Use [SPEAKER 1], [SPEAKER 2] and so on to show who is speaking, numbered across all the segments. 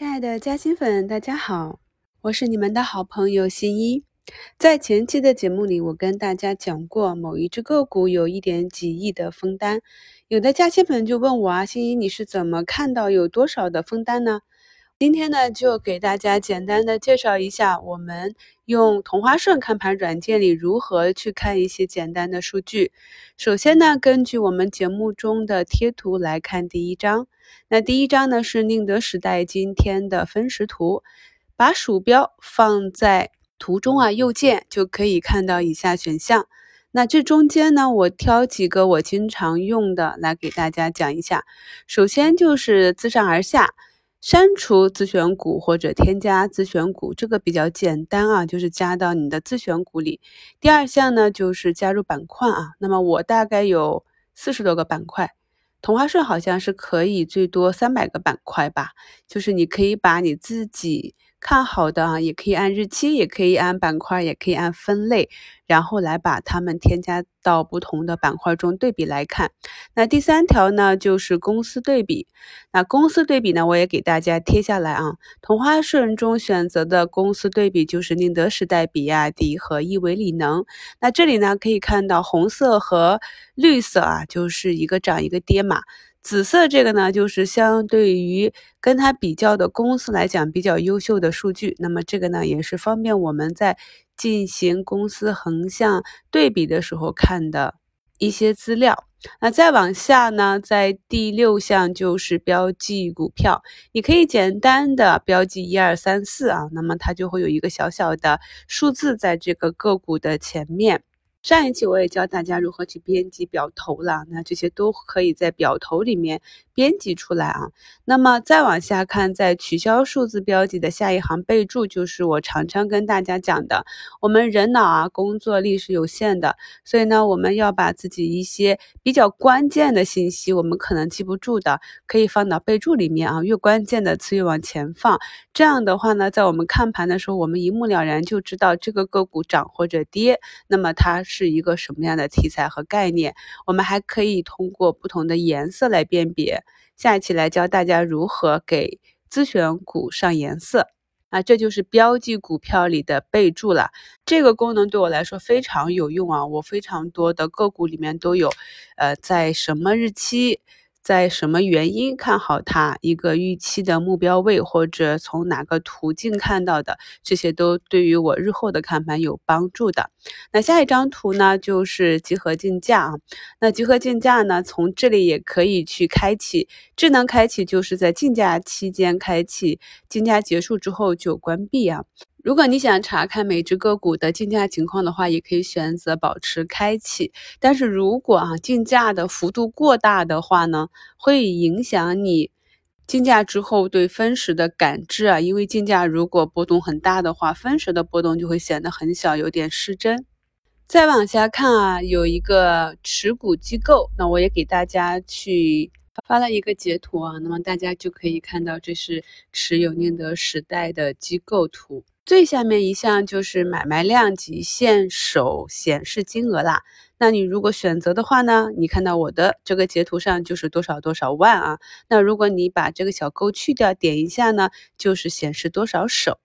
[SPEAKER 1] 亲爱的嘉兴粉，大家好，我是你们的好朋友新一。在前期的节目里，我跟大家讲过，某一只个股有一点几亿的封单，有的嘉兴粉就问我啊，新一你是怎么看到有多少的封单呢？今天呢，就给大家简单的介绍一下，我们用同花顺看盘软件里如何去看一些简单的数据。首先呢，根据我们节目中的贴图来看第一张。那第一张呢是宁德时代今天的分时图，把鼠标放在图中啊，右键就可以看到以下选项。那这中间呢，我挑几个我经常用的来给大家讲一下。首先就是自上而下删除自选股或者添加自选股，这个比较简单啊，就是加到你的自选股里。第二项呢就是加入板块啊，那么我大概有四十多个板块。同花顺好像是可以最多三百个板块吧，就是你可以把你自己。看好的啊，也可以按日期，也可以按板块，也可以按分类，然后来把它们添加到不同的板块中对比来看。那第三条呢，就是公司对比。那公司对比呢，我也给大家贴下来啊。同花顺中选择的公司对比就是宁德时代、比亚迪和亿维锂能。那这里呢，可以看到红色和绿色啊，就是一个涨一个跌嘛。紫色这个呢，就是相对于跟它比较的公司来讲比较优秀的数据。那么这个呢，也是方便我们在进行公司横向对比的时候看的一些资料。那再往下呢，在第六项就是标记股票，你可以简单的标记一二三四啊，那么它就会有一个小小的数字在这个个股的前面。上一期我也教大家如何去编辑表头了，那这些都可以在表头里面编辑出来啊。那么再往下看，在取消数字标记的下一行备注，就是我常常跟大家讲的，我们人脑啊工作力是有限的，所以呢，我们要把自己一些比较关键的信息，我们可能记不住的，可以放到备注里面啊，越关键的词越往前放。这样的话呢，在我们看盘的时候，我们一目了然就知道这个个股涨或者跌，那么它。是一个什么样的题材和概念？我们还可以通过不同的颜色来辨别。下一期来教大家如何给自选股上颜色啊，这就是标记股票里的备注了。这个功能对我来说非常有用啊，我非常多的个股里面都有，呃，在什么日期。在什么原因看好它？一个预期的目标位，或者从哪个途径看到的，这些都对于我日后的看盘有帮助的。那下一张图呢，就是集合竞价啊。那集合竞价呢，从这里也可以去开启，智能开启就是在竞价期间开启，竞价结束之后就关闭啊。如果你想查看每只个股的竞价情况的话，也可以选择保持开启。但是如果啊竞价的幅度过大的话呢，会影响你竞价之后对分时的感知啊。因为竞价如果波动很大的话，分时的波动就会显得很小，有点失真。再往下看啊，有一个持股机构，那我也给大家去发了一个截图啊，那么大家就可以看到这是持有宁德时代的机构图。最下面一项就是买卖量及现手显示金额啦。那你如果选择的话呢，你看到我的这个截图上就是多少多少万啊。那如果你把这个小勾去掉，点一下呢，就是显示多少手。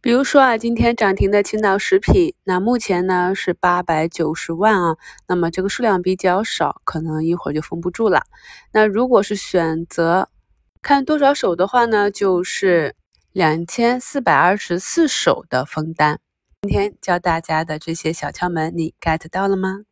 [SPEAKER 1] 比如说啊，今天涨停的青岛食品，那目前呢是八百九十万啊。那么这个数量比较少，可能一会儿就封不住了。那如果是选择看多少手的话呢，就是。两千四百二十四首的封单，今天教大家的这些小窍门，你 get 到了吗？